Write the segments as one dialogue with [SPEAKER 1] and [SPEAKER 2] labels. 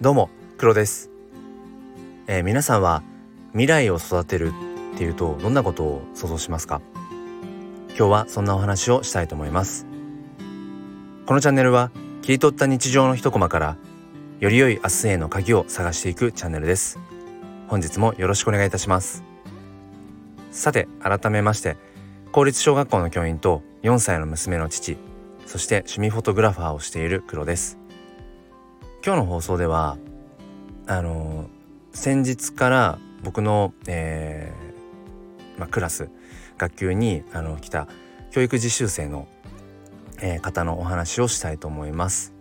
[SPEAKER 1] どうも黒です、えー、皆さんは未来を育てるっていうとどんなことを想像しますか？今日はそんなお話をしたいと思います。このチャンネルは切り取った日常の一コマからより良い明日への鍵を探していくチャンネルです。本日もよろしくお願いいたします。さて改めまして公立小学校の教員と4歳の娘の父そして趣味フォトグラファーをしている黒です。今日の放送ではあの先日から僕の、えーまあ、クラス学級にあの来た教育実習生の、えー、方のお話をしたいと思います。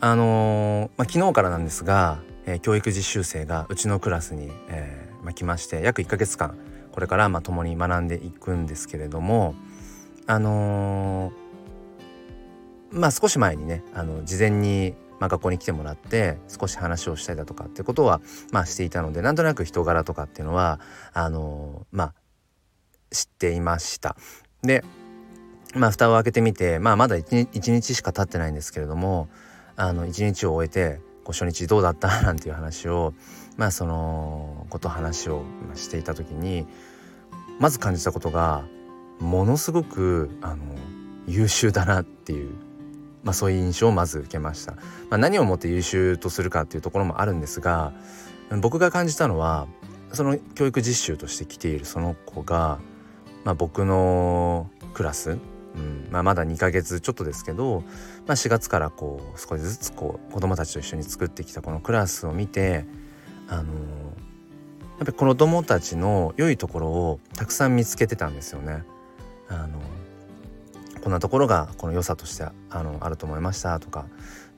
[SPEAKER 1] あのー、まあ、昨日からなんですが、えー、教育実習生がうちのクラスに、えーまあ、来まして約1ヶ月間これからまあ共に学んでいくんですけれどもあのー、まあ少し前にねあの事前にまあ、学校に来てもらって少し話をしたりだとかってことは、まあ、していたのでなんとなく人柄とかっていうのはあのまあ知っていました。でまあ蓋を開けてみて、まあ、まだ 1, 1日しか経ってないんですけれどもあの1日を終えてこう初日どうだった？なんていう話をまあそのこと話をしていた時にまず感じたことがものすごくあの優秀だなっていうまあ、そういう印象をまず受けました、まあ、何をもって優秀とするかっていうところもあるんですが僕が感じたのはその教育実習として来ているその子が、まあ、僕のクラス、うんまあ、まだ2ヶ月ちょっとですけど、まあ、4月からこう少しずつこう子どもたちと一緒に作ってきたこのクラスを見てあのやっぱりこの子どもたちの良いところをたくさん見つけてたんですよね。あのこんなところがこの良さとしてあのあると思いましたとか。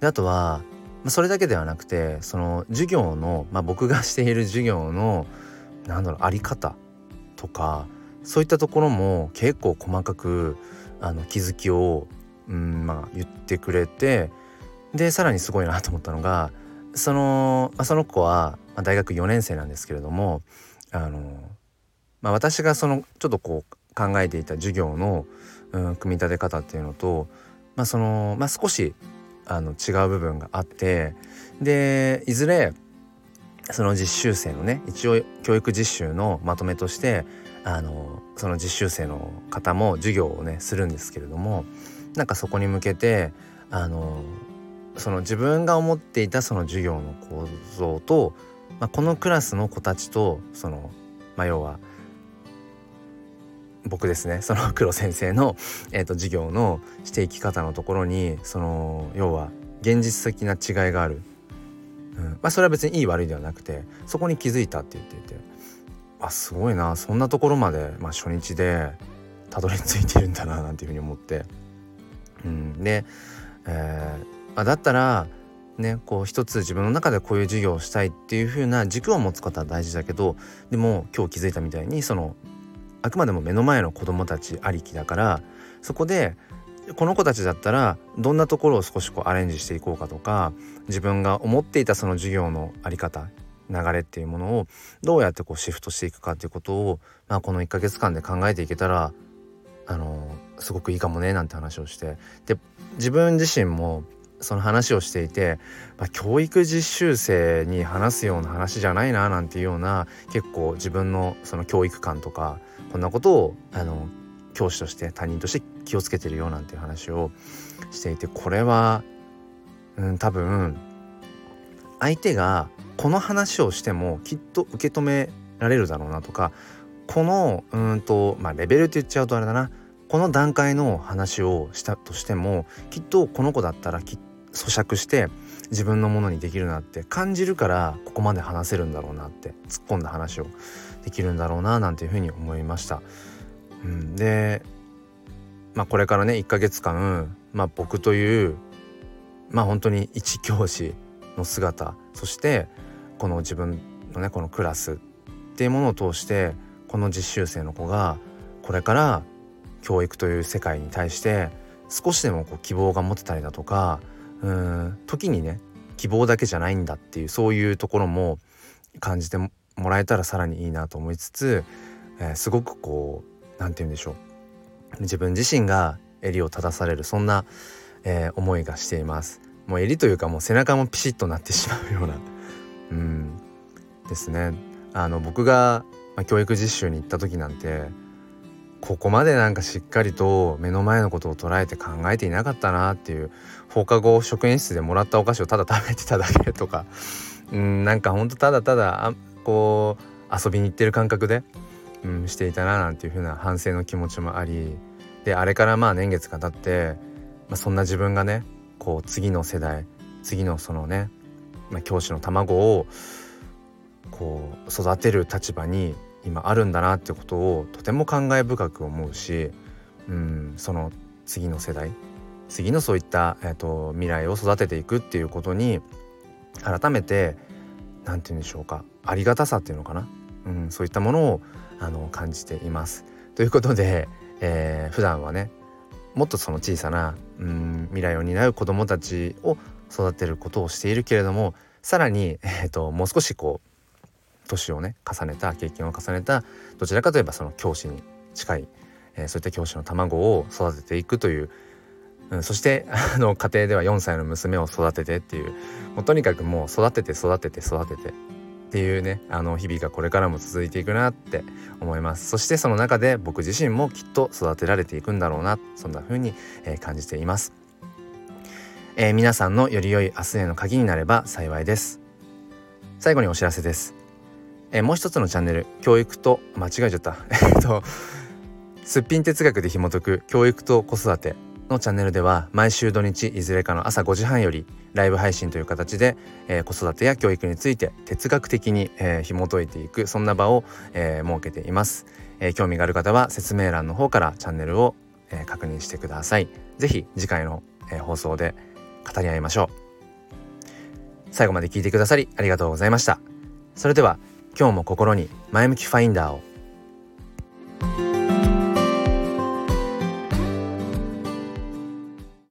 [SPEAKER 1] であとは、まあ、それだけではなくてその授業の、まあ、僕がしている授業のなんだろうあり方とかそういったところも結構細かくあの気づきを、うんまあ、言ってくれてでさらにすごいなと思ったのがその,、まあ、その子は、まあ、大学4年生なんですけれどもあの、まあ、私がそのちょっとこう考えていた授業の、うん、組み立て方っていうのと、まあそのまあ、少しあの違う部分があってでいずれその実習生のね一応教育実習のまとめとしてあのその実習生の方も授業をねするんですけれどもなんかそこに向けてあのその自分が思っていたその授業の構造と、まあ、このクラスの子たちとその、まあ、要は僕ですね。その 黒先生の、えーと、授業のしていき方のところにその要は現実的な違いがある、うん。まあ、それは別にいい悪いではなくてそこに気づいたって言っていてあすごいな。そんなところまで、まあ、初日でたどり着いてるんだななんていうふうに思って、うん、で、えーまあ、だったらねこう一つ自分の中でこういう授業をしたいっていう風な軸を持つことは大事だけどでも今日気づいたみたいにそのあくまでも目の前の子供たちありきだからそこでこの子たちだったらどんなところを少しこうアレンジしていこうかとか自分が思っていたその授業の在り方流れっていうものをどうやってこうシフトしていくかっていうことを、まあ、この1ヶ月間で考えていけたらあのすごくいいかもねなんて話をして。で自分自身もその話をしていて、まあ、教育実習生に話すような話じゃないななんていうような結構自分のその教育観とかこんなことをあの教師として他人として気をつけてるよなんていう話をしていてこれは、うん、多分相手がこの話をしてもきっと受け止められるだろうなとかこのうんとまあレベルって言っちゃうとあれだなこの段階の話をしたとしてもきっとこの子だったらきっ咀嚼して自分のものにできるなって感じるからここまで話せるんだろうなって突っ込んだ話をできるんだろうななんていうふうに思いました。うん、で、まあ、これからね1ヶ月間、まあ、僕というまあ本当に一教師の姿そしてこの自分のねこのクラスっていうものを通してこの実習生の子がこれから教育という世界に対して少しでもこう希望が持てたりだとかうん。時にね希望だけじゃないんだっていうそういうところも感じてもらえたらさらにいいなと思いつつ、えー、すごくこう何て言うんでしょう。自分自身が襟を正されるそんな、えー、思いがしています。もう襟というかもう背中もピシッとなってしまうようなうん。ですね。あの僕が、ま、教育実習に行った時なんてここまでなんかしっかりと目の前のことを捉えて考えていなかったなっていう放課後職員室でもらったお菓子をただ食べてただけとか。うんなんかほんとただただあこう遊びに行ってる感覚で、うん、していたななんていう風な反省の気持ちもありであれからまあ年月が経って、まあ、そんな自分がねこう次の世代次のそのね、まあ、教師の卵をこう育てる立場に今あるんだなってことをとても感慨深く思うし、うん、その次の世代次のそういった、えーと、未来を育てていくっていうことに改めて何て言うんでしょうかありがたさっていうのかな、うん、そういったものをあの感じています。ということで、えー、普段はねもっとその小さな、うん、未来を担う子どもたちを育てることをしているけれどもさらに、えーともう少しこう年をね重ねた経験を重ねたどちらかといえばその教師に近い、えー、そういった教師の卵を育てていくという、うん、そしてあの家庭では4歳の娘を育ててっていうもうとにかくもう育てて育てて育ててっていうねあの日々がこれからも続いていくなって思います。そしてその中で僕自身もきっと育てられていくんだろうなそんな風に、えー、感じています、えー、皆さんのより良い明日への鍵になれば幸いです。最後にお知らせです。えー、もう一つのチャンネル教育と間違えちゃった。えっとすっぴん哲学で紐解く教育と子育てのチャンネルでは毎週土日いずれかの朝5時半よりライブ配信という形で、えー、子育てや教育について哲学的に、えー、紐解いていくそんな場を、えー、設けています、えー、興味がある方は説明欄の方からチャンネルを、えー、確認してください。ぜひ次回の、えー、放送で語り合いましょう。最後まで聞いてくださりありがとうございました。それでは今日も心に前向きファインダーを。